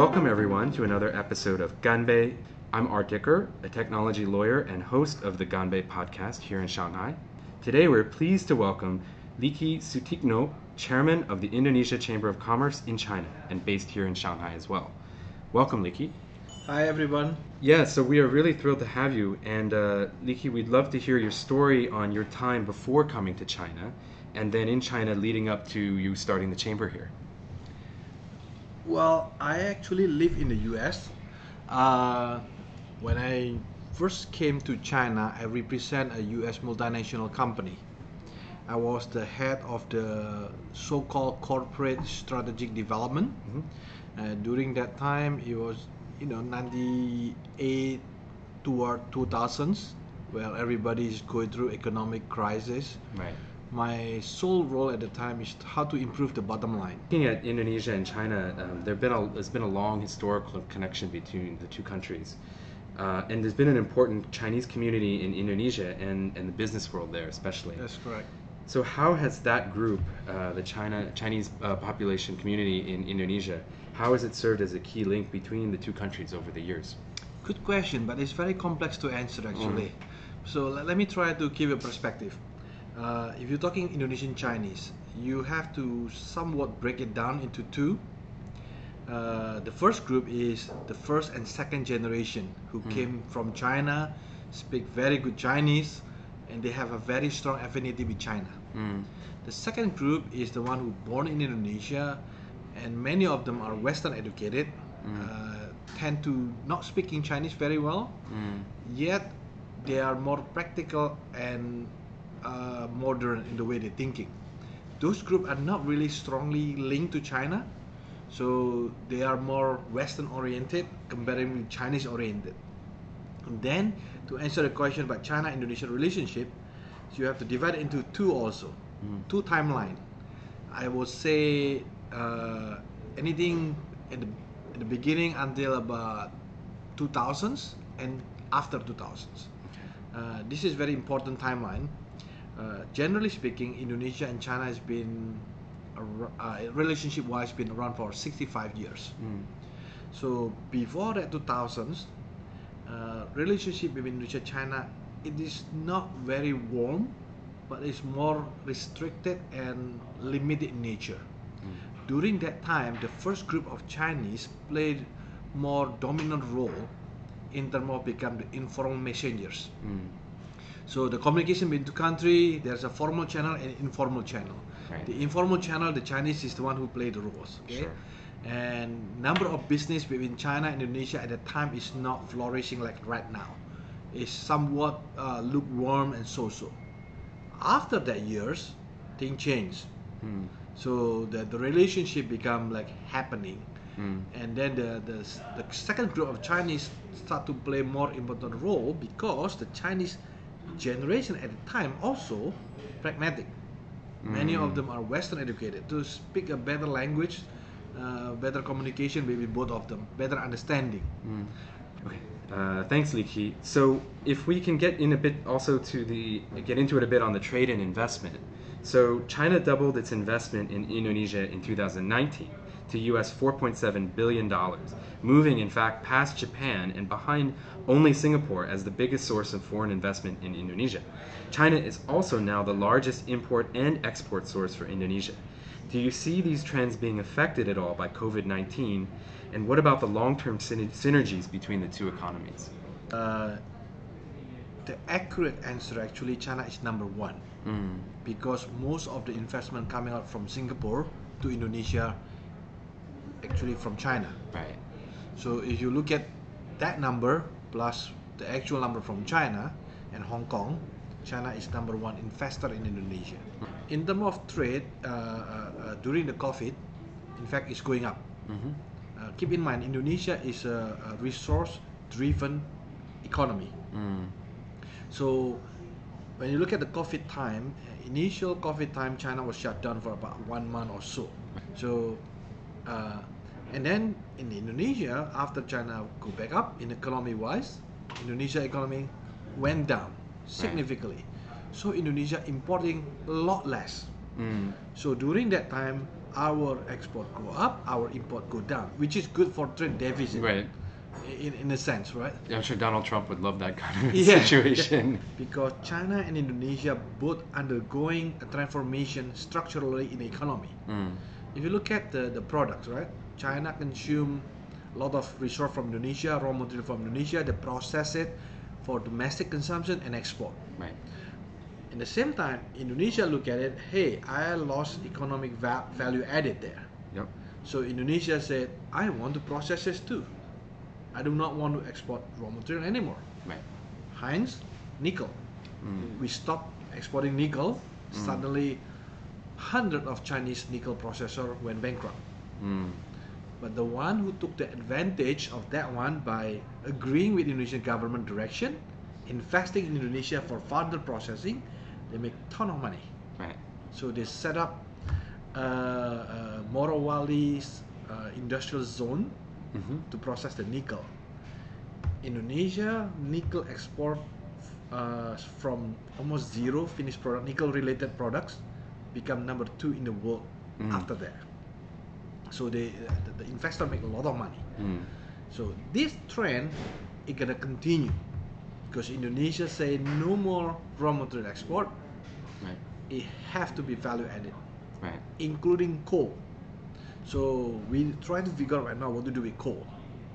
Welcome, everyone, to another episode of Ganbei. I'm Art Dicker, a technology lawyer and host of the Ganbei podcast here in Shanghai. Today, we're pleased to welcome Liky Sutikno, chairman of the Indonesia Chamber of Commerce in China and based here in Shanghai as well. Welcome, Liky. Hi, everyone. Yeah, so we are really thrilled to have you. And uh, Liky, we'd love to hear your story on your time before coming to China and then in China leading up to you starting the chamber here. Well, I actually live in the US. Uh, when I first came to China, I represent a US multinational company. I was the head of the so-called corporate strategic development. Uh, during that time, it was you know 98 toward 2000s, where everybody is going through economic crisis. Right. My sole role at the time is how to improve the bottom line. Looking at Indonesia and China, um, there been a, there's been a long historical connection between the two countries. Uh, and there's been an important Chinese community in Indonesia and, and the business world there, especially. That's correct. So, how has that group, uh, the China Chinese uh, population community in Indonesia, how has it served as a key link between the two countries over the years? Good question, but it's very complex to answer actually. So let, let me try to give a perspective. Uh, if you're talking Indonesian Chinese, you have to somewhat break it down into two. Uh, the first group is the first and second generation who came from China, speak very good Chinese, and they have a very strong affinity with China. The second group is the one who born in Indonesia, and many of them are Western educated, uh, tend to not speaking Chinese very well, yet they are more practical and uh, modern in the way they're thinking. Those groups are not really strongly linked to China, so they are more Western oriented comparing with Chinese oriented. And then to answer the question about China-Indonesia relationship, you have to divide it into two also, two timeline. I would say uh, anything in the, in the beginning until about 2000s and after 2000s. Uh, this is very important timeline. Uh, generally speaking, Indonesia and China has been uh, relationship-wise been around for 65 years. So before that 2000s, uh, relationship between Indonesia and China, it is not very warm, but it's more restricted and limited in nature. During that time, the first group of Chinese played more dominant role in terms of become the informal messengers. So the communication between two country, there's a formal channel and informal channel. Right. The informal channel, the Chinese is the one who play the roles. Okay. Sure. And number of business between China and Indonesia at the time is not flourishing like right now. It's somewhat uh, lukewarm and so-so. After that years, thing changed. So the, the relationship become like happening. And then the, the, the second group of Chinese start to play more important role because the Chinese generation at the time also pragmatic. Many of them are Western educated to speak a better language, uh, better communication between both of them, better understanding. Okay. Uh, thanks, Liky. So, if we can get in a bit also to the get into it a bit on the trade and investment. So, China doubled its investment in Indonesia in 2019 to US 4.7 billion dollars, moving in fact past Japan and behind only Singapore as the biggest source of foreign investment in Indonesia. China is also now the largest import and export source for Indonesia. Do you see these trends being affected at all by COVID 19? And what about the long term synergies between the two economies? Uh, the accurate answer actually China is number one because most of the investment coming out from Singapore to Indonesia actually from China. Right. So if you look at that number plus the actual number from China and Hong Kong, China is number one investor in Indonesia. In terms of trade, uh, uh, uh, during the COVID, in fact, it's going up. Uh, keep in mind, Indonesia is a, a resource-driven economy. So when you look at the COVID time, initial COVID time, China was shut down for about one month or so. So, uh, and then in Indonesia, after China go back up in economy wise, Indonesia economy went down significantly. So Indonesia importing a lot less Mm. So during that time, our export go up, our import go down, which is good for trade deficit. Right. In, in a sense, right? I'm sure Donald Trump would love that kind of Yeah, situation. Because China and Indonesia both undergoing a transformation structurally in the economy. Mm. If you look at the, the products, right? China consume a lot of resource from Indonesia, raw material from Indonesia, they process it for domestic consumption and export. Right. In the same time, Indonesia look at it, hey, I lost economic va- value added there. Yep. So Indonesia said, I want to process this too. I do not want to export raw material anymore. Right. Hence, nickel. Mm. We stopped exporting nickel. Mm. Suddenly, hundred of Chinese nickel processor went bankrupt. Mm. But the one who took the advantage of that one by agreeing with Indonesian government direction, investing in Indonesia for further processing, they make ton of money. Right. So they set up uh, uh, Morowali's uh, industrial zone Mm-hmm. to process the nickel. Indonesia nickel export uh, from almost zero finished product nickel related products become number two in the world Mm. after that. So they the, the investor make a lot of money. Mm. So this trend is gonna continue because Indonesia say no more raw material export. Right. It have to be value added Right. including coal. So we try to figure out right now what to do with coal.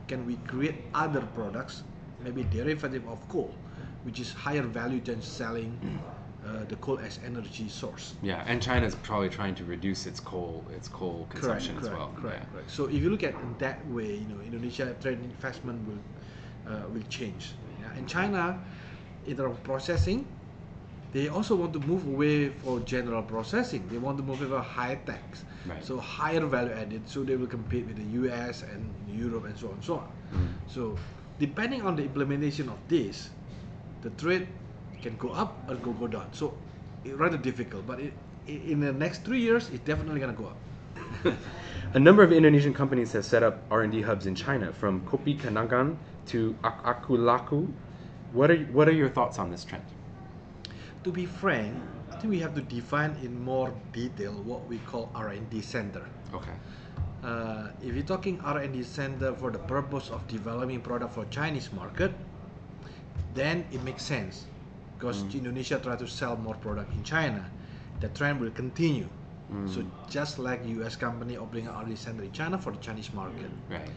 Can we create other products, maybe derivative of coal, which is higher value than selling uh, the coal as energy source? Yeah, and China is probably trying to reduce its coal its coal consumption correct, as well. Correct, yeah. correct. So if you look at in that way, you know, Indonesia trade investment will uh, will change. Yeah? And China, in terms of processing, they also want to move away for general processing. They want to move over high tax, Right. so higher value added. So they will compete with the U.S. and Europe and so on and so on. Mm. So depending on the implementation of this, the trade can go up or go go down. So it rather difficult, but it, in the next three years, it's definitely gonna go up. A number of Indonesian companies have set up R&D hubs in China, from Kopi Kenangan to Ak- Akulaku. What are what are your thoughts on this trend? To be frank, I think we have to define in more detail what we call R&D center. Okay. Uh, if you're talking R&D center for the purpose of developing product for Chinese market, then it makes sense because Mm. Indonesia try to sell more product in China. The trend will continue. So Mm. just like US company opening an R&D center in China for the Chinese market. Right.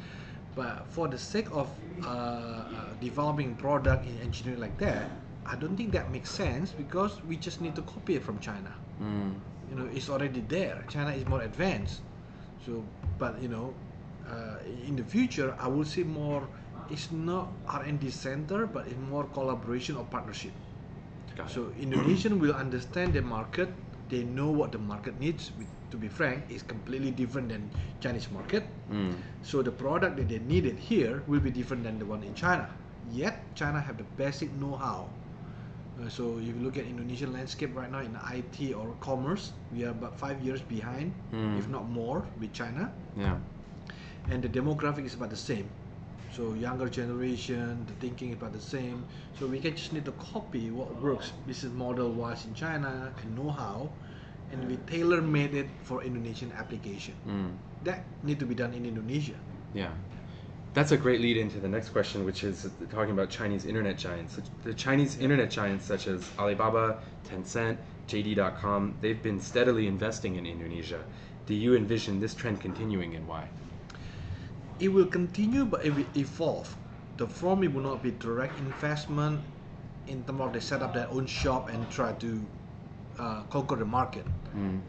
But for the sake of uh, uh, developing product in engineering like that, I don't think that makes sense because we just need to copy it from China. Mm. You know, it's already there. China is more advanced. So, but you know, uh, in the future, I will see more. It's not R&D center, but it's more collaboration or partnership. So Indonesian will understand the market. They know what the market needs. To be frank, is completely different than Chinese market. Mm. So the product that they needed here will be different than the one in China. Yet China have the basic know-how. Uh, so if you look at Indonesian landscape right now in IT or commerce, we are about five years behind, Mm. if not more, with China. Yeah. And the demographic is about the same. So younger generation, the thinking is about the same. So we can just need to copy what works business model wise in China and know-how, and we tailor-made it for Indonesian application. Mm. That need to be done in Indonesia. Yeah. That's a great lead into the next question, which is talking about Chinese internet giants. The Chinese internet giants, such as Alibaba, Tencent, JD.com, they've been steadily investing in Indonesia. Do you envision this trend continuing and why? It will continue but it will evolve the form it will not be direct investment in terms of they set up their own shop and try to uh, conquer the market Mm.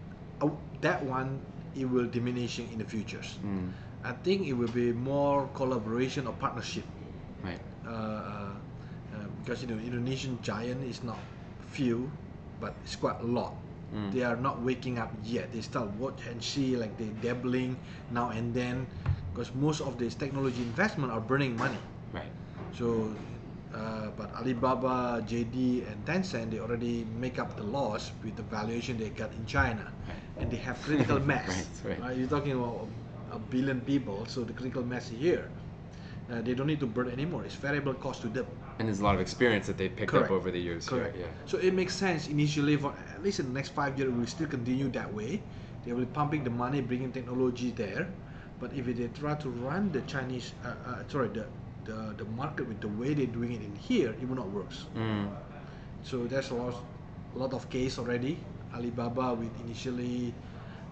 uh, that one it will diminishing in the futures Mm. i think it will be more collaboration or partnership Right. uh, uh, uh, because you know indonesian giant is not few but it's quite a lot Mm. they are not waking up yet they start watch and see like they dabbling now and then because most of this technology investment are burning money Right. so uh, but alibaba jd and tencent they already make up the loss with the valuation they got in china Right. and they have critical mass Right, right. you're talking about a billion people so the critical mass is here uh, they don't need to burn anymore it's variable cost to them And there's a lot of experience that they've picked Correct. up over the years. here, Correct. Yeah. So it makes sense initially for at least in the next five years, we will still continue that way. They will be pumping the money, bringing technology there. But if they try to run the Chinese, uh, uh, sorry, the, the the market with the way they're doing it in here, it will not work. Mm. So there's a lot, a lot of case already. Alibaba with initially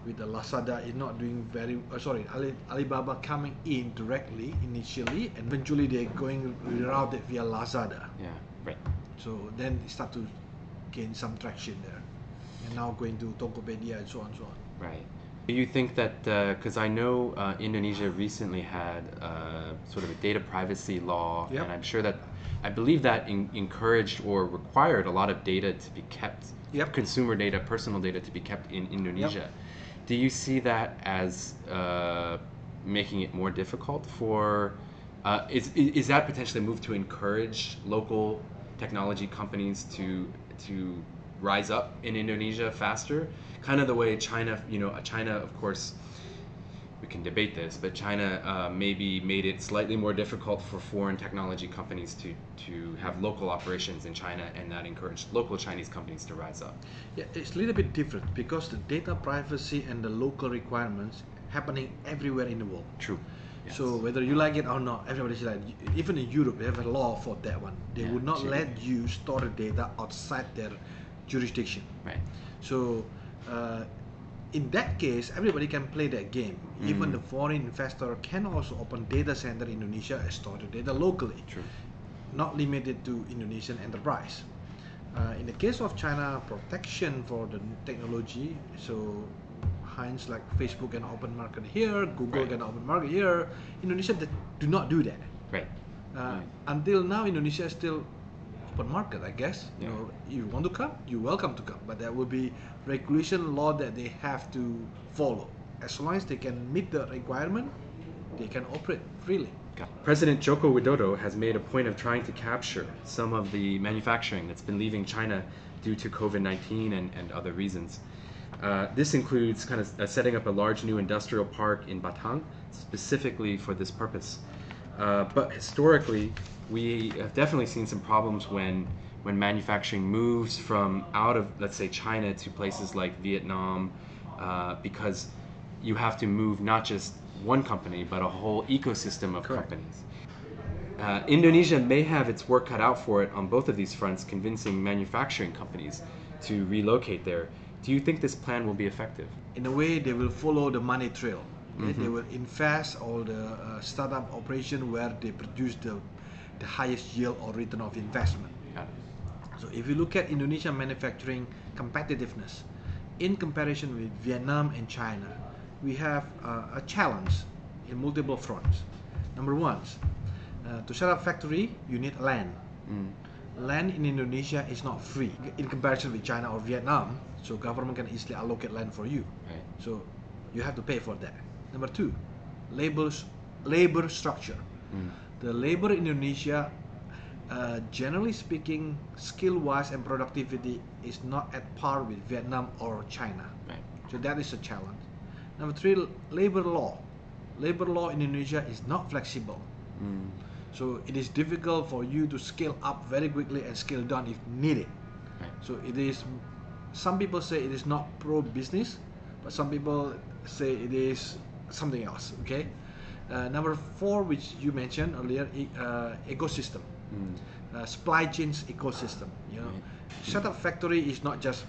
with the Lazada is not doing very. Uh, sorry, Ali, Alibaba coming in directly initially, and eventually they're going rerouted via Lazada. Yeah. Right. So then it start to gain some traction there, and now going to Tokopedia and so on and so on. Right. Do you think that, because I know uh, Indonesia recently had uh, sort of a data privacy law, Yep. and I'm sure that, I believe that in, encouraged or required a lot of data to be kept, Yep. consumer data, personal data to be kept in Indonesia. Do you see that as uh, making it more difficult for, uh, is, is that potentially a move to encourage local technology companies to, to rise up in Indonesia faster? Kind of the way China, you know, China, of course, we can debate this, but China uh, maybe made it slightly more difficult for foreign technology companies to, to have local operations in China, and that encouraged local Chinese companies to rise up. Yeah, it's a little bit different because the data privacy and the local requirements happening everywhere in the world. True. Yes. So whether you like it or not, everybody's like, even in Europe, they have a law for that one. They Yeah, would not let you store the data outside their jurisdiction. right. So uh, in that case, everybody can play that game. Even Mm. the foreign investor can also open data center in Indonesia and store the data locally, True. not limited to Indonesian enterprise. Uh, in the case of China, protection for the technology, so hence like Facebook can open market here, Google Right. can open market here. Indonesia they do not do that. Right. Uh, Right. Until now, Indonesia is still open market, I guess. Yeah. You know, you want to come, you're welcome to come, but there will be regulation law that they have to follow. As long as they can meet the requirement, they can operate freely. President Joko Widodo has made a point of trying to capture some of the manufacturing that's been leaving China due to COVID 19 and, and other reasons. Uh, this includes kind of uh, setting up a large new industrial park in Batang specifically for this purpose. Uh, but historically, we have definitely seen some problems when when manufacturing moves from out of let's say China to places like Vietnam, uh, because you have to move not just one company but a whole ecosystem of Correct. companies. Uh, Indonesia may have its work cut out for it on both of these fronts, convincing manufacturing companies to relocate there. Do you think this plan will be effective? In a way, they will follow the money trail. They- They will invest all the uh, startup operation where they produce the, the highest yield or return of investment. So if you look at Indonesia manufacturing competitiveness in comparison with Vietnam and China, we have uh, a challenge in multiple fronts. Number one, uh, to set up factory, you need land. Mm. Land in Indonesia is not free in comparison with China or Vietnam, so government can easily allocate land for you. Right. So you have to pay for that. Number two, labor labor structure. Mm. The labor in Indonesia, uh, generally speaking, skill-wise and productivity is not at par with Vietnam or China. Right. So that is a challenge. Number three, labor law. Labor law in Indonesia is not flexible. Mm. So it is difficult for you to scale up very quickly and scale down if needed. Right. So it is. Some people say it is not pro business, but some people say it is something else. Okay. Uh, number four, which you mentioned earlier, e- uh, ecosystem, Mm. uh, supply chains ecosystem. You know, Right. set up factory is not just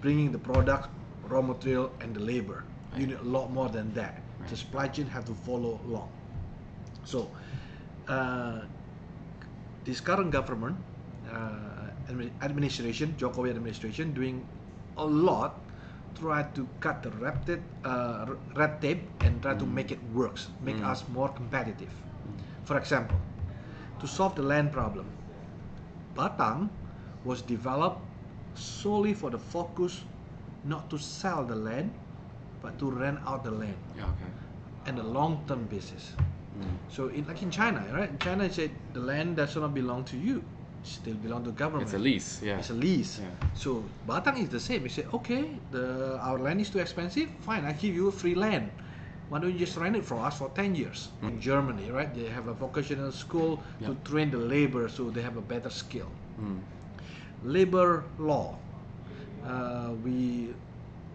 bringing the product, raw material, and the labor. You need a lot more than that. The supply chain have to follow along. So, uh, this current government uh, administration, Jokowi administration, doing a lot try to cut the red tape, uh, red tape and try to Mm. make it works, make Mm. us more competitive. For example, to solve the land problem, Batang was developed solely for the focus not to sell the land, but to rent out the land Yeah, okay. and a long-term basis. Mm. So in like in China, right? In China said the land does not belong to you, still belong to government. It's a lease, yeah. It's a lease. Yeah. So Batang is the same. You say, okay, the our land is too expensive. Fine, I give you free land. Why don't you just rent it for us for 10 years? In Germany, right? They have a vocational school to train the labor so they have a better skill. Mm. Labor law. Uh, we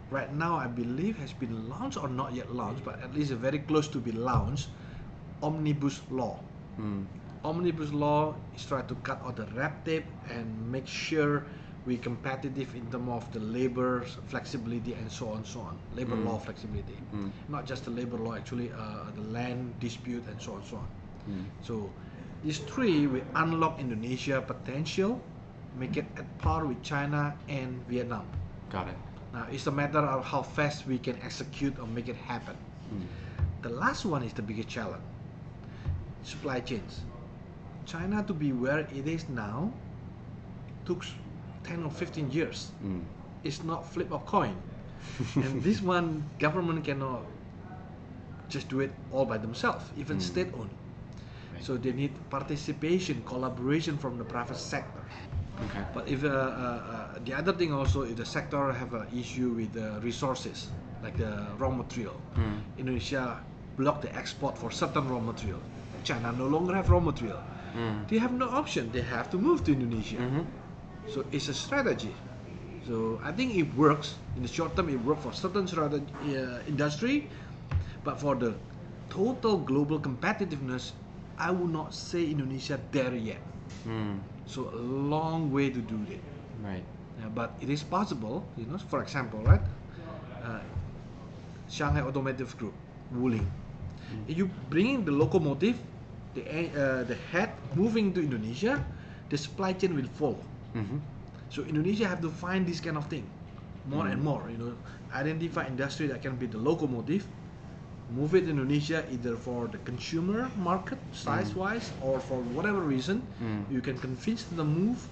right now I believe has been launched or not yet launched, but at least very close to be launched. Omnibus law. Mm. Omnibus law is trying to cut all the red tape and make sure we competitive in terms of the labor flexibility and so on and so on. Labor Mm. law flexibility, Mm. not just the labor law actually, uh, the land dispute and so on so on. Mm. So these three will unlock Indonesia potential, make it at par with China and Vietnam. Got it. Now it's a matter of how fast we can execute or make it happen. Mm. The last one is the biggest challenge. Supply chains. China to be where it is now took 10 or 15 years. Mm. It's not flip of coin. and this one government cannot just do it all by themselves, even Mm. state owned. Right. So they need participation, collaboration from the private sector. Okay. But if uh, uh, uh, the other thing also, if the sector have an issue with the resources, like the raw material, Mm. Indonesia block the export for certain raw material. China no longer have raw material. Mm. They have no option. They have to move to Indonesia. Mhm. So it's a strategy. So I think it works in the short term. It works for certain strategy, uh, industry, but for the total global competitiveness, I would not say Indonesia there yet. Mm. So a long way to do it. Right. Yeah, but it is possible, you know. For example, right? Uh, Shanghai Automotive Group, Wuling. If you bringing the locomotive, the uh, the head moving to Indonesia, the supply chain will follow. Mhm. So Indonesia have to find this kind of thing, more and Mm. more. You know, identify industry that can be the locomotive, move it to Indonesia either for the consumer market size wise or for whatever reason. Mm. You can convince the move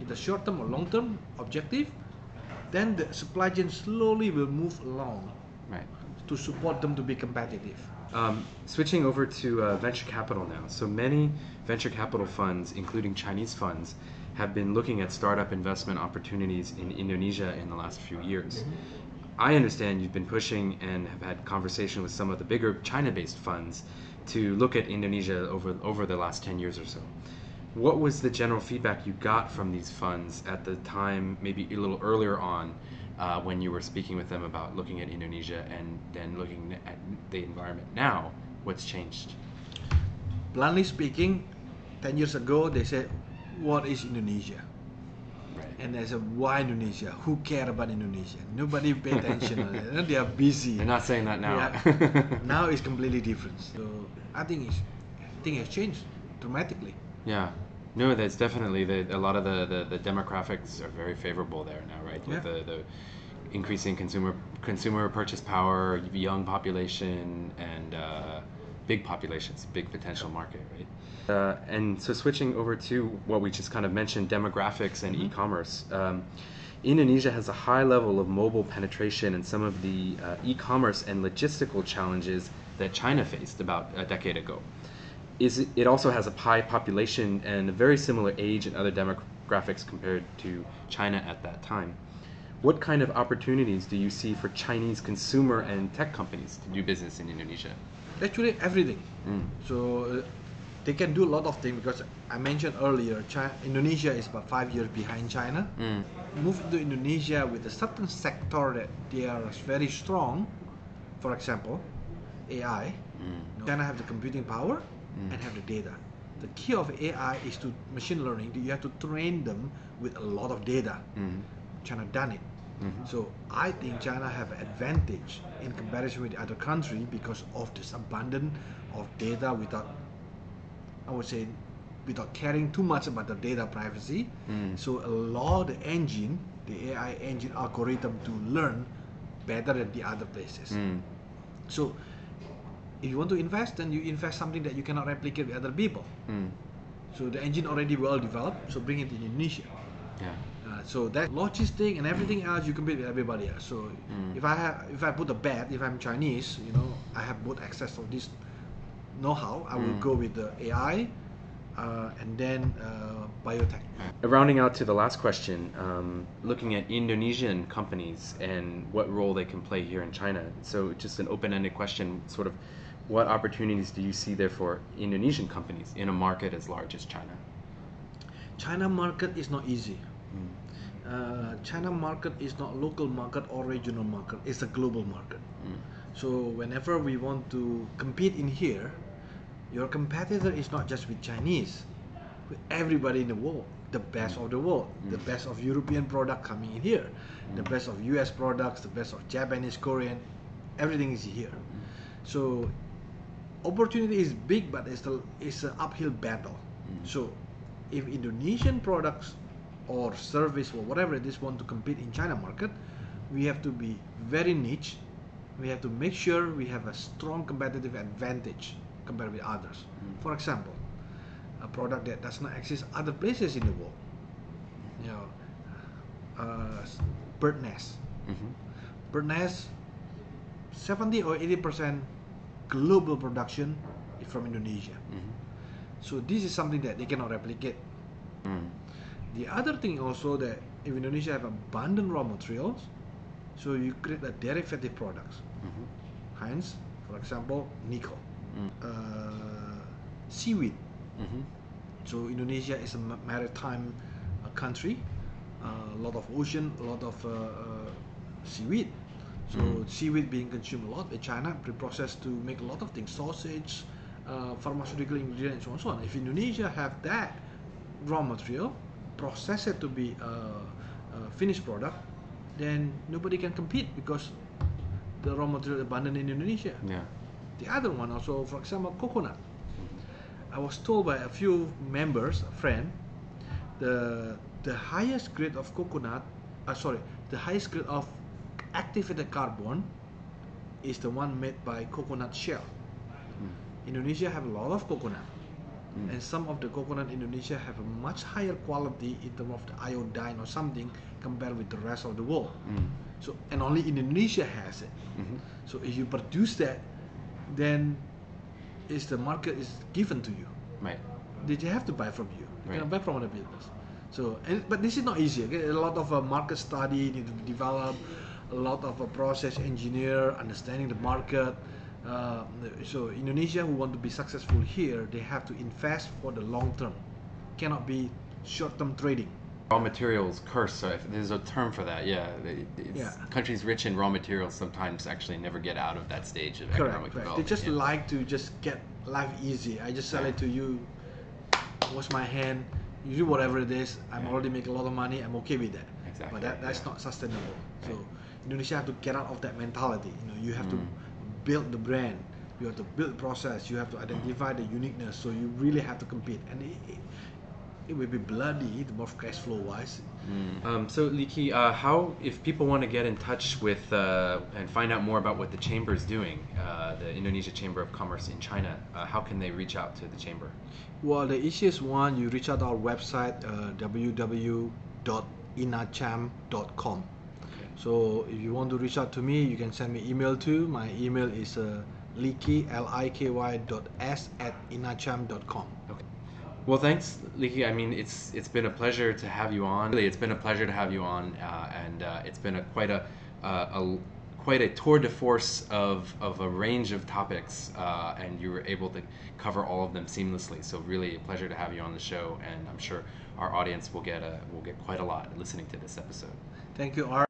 in the short term or long term objective. Then the supply chain slowly will move along Right. to support them to be competitive. Um, switching over to uh, venture capital now. So many venture capital funds, including Chinese funds, have been looking at startup investment opportunities in Indonesia in the last few years. I understand you've been pushing and have had conversation with some of the bigger China-based funds to look at Indonesia over over the last 10 years or so. What was the general feedback you got from these funds at the time, maybe a little earlier on, uh, when you were speaking with them about looking at Indonesia and then looking at the environment now? What's changed? Bluntly speaking, 10 years ago they said, What is Indonesia? Right. And they said, Why Indonesia? Who care about Indonesia? Nobody pay attention. They are busy. You're not saying that now. Yeah. now it's completely different. So I think it's, I think it's changed dramatically. Yeah. No, that's definitely the, a lot of the, the, the demographics are very favorable there now, right? With Yeah. the, the increasing consumer consumer purchase power, young population, and uh, big populations, big potential market, right? Uh, and so switching over to what we just kind of mentioned, demographics and e-commerce. Um, Indonesia has a high level of mobile penetration and some of the uh, e-commerce and logistical challenges that China faced about a decade ago is it, also has a high population and a very similar age and other demographics compared to China at that time. What kind of opportunities do you see for Chinese consumer and tech companies to do business in Indonesia? Actually, everything. Mm. So uh, they can do a lot of things because I mentioned earlier, China, Indonesia is about five years behind China. Mm. Move to Indonesia with a certain sector that they are very strong. For example, AI. Mm. China have the computing power Mm. and have the data. The key of AI is to machine learning. You have to train them with a lot of data. Mm. China done it. Mhm. So I think China have an advantage in comparison with the other country because of this abundance of data without, I would say, without caring too much about the data privacy. Mm. So allow the engine, the AI engine algorithm to learn better than the other places. Mm. So if you want to invest, then you invest something that you cannot replicate with other people. Mm. So the engine already well developed, so bring it in Indonesia. Yeah. Uh, so that logistic and everything else you compete with everybody else. So Mm. if I have, if I put a bet, if I'm Chinese, you know, I have both access of this know-how. I will Mm. go with the AI. uh, and then uh, biotech. Rounding out to the last question, um, looking at Indonesian companies and what role they can play here in China. So, just an open ended question sort of what opportunities do you see there for Indonesian companies in a market as large as China? China market is not easy. Hmm. Uh, China market is not local market or regional market. It's a global market. Mm. So whenever we want to compete in here, your competitor is not just with Chinese, with everybody in the world. The best hmm. of the world, the hmm. best of European product coming in here, the best of US products, the best of Japanese, Korean, everything is here. So opportunity is big, but it's a it's an uphill battle. So if Indonesian products or service or whatever it is want to compete in China market, we have to be very niche. We have to make sure we have a strong competitive advantage compared with others. For example, a product that does not exist other places in the world. You know, uh, bird nest. hmm Bird nest, 70 or 80 percent global production from Indonesia. hmm So this is something that they cannot replicate. Mm. The other thing also that if Indonesia have abundant raw materials, so you create a derivative products. hmm Hence, for example, nickel, Mm. uh, seaweed. hmm So Indonesia is a maritime uh, country, uh, a lot of ocean, a lot of uh, uh, seaweed. So Mm. seaweed being consumed a lot in China, pre-processed to make a lot of things, sausage, uh, pharmaceutical ingredients, and so on. If Indonesia have that raw material, process it to be a, a finished product, then nobody can compete because the raw material abundant in Indonesia. Yeah. The other one also, for example, coconut. I was told by a few members, a friend, the the highest grade of coconut, uh, sorry, the highest grade of activated carbon is the one made by coconut shell. Indonesia have a lot of coconut, Mm. and some of the coconut in Indonesia have a much higher quality in terms of the iodine or something compared with the rest of the world. Mm. So and only Indonesia has it. hmm So if you produce that, then is the market is given to you. Right. They they have to buy from you. You Right. cannot buy from other business. So, and, but this is not easy. Okay? A lot of uh, market study need to be developed. A lot of a process engineer understanding the market. Uh, so Indonesia who want to be successful here, they have to invest for the long term. Cannot be short term trading. Raw materials curse. So if there's a term for that. Yeah. Yeah. Countries rich in raw materials sometimes actually never get out of that stage of Correct. economic correct. They just yeah. like to just get life easy. I just sell it to you. Wash my hand. You do whatever it is. I'm Yeah. already making a lot of money. I'm okay with that. Exactly, But that, that's yeah. not sustainable. So Right. Indonesia have to get out of that mentality. You know, you have to Mm. build the brand. You have to build process. You have to identify the uniqueness. So you really have to compete. And it, it, it will be bloody, the more cash flow wise. Um, so, Liky, uh, how if people want to get in touch with uh, and find out more about what the chamber is doing, uh, the Indonesia Chamber of Commerce in China, uh, how can they reach out to the chamber? Well, the easiest one, you reach out our website, uh, www.inacham.com. So if you want to reach out to me, you can send me email too. My email is uh, liky, L-I-K-Y dot S at inacham.com. Okay. Well, thanks, Liky. I mean, it's it's been a pleasure to have you on. Really, it's been a pleasure to have you on, uh, and uh, it's been a quite a, uh, a quite a tour de force of, of a range of topics, uh, and you were able to cover all of them seamlessly. So, really, a pleasure to have you on the show, and I'm sure our audience will get a will get quite a lot listening to this episode. Thank you, Art.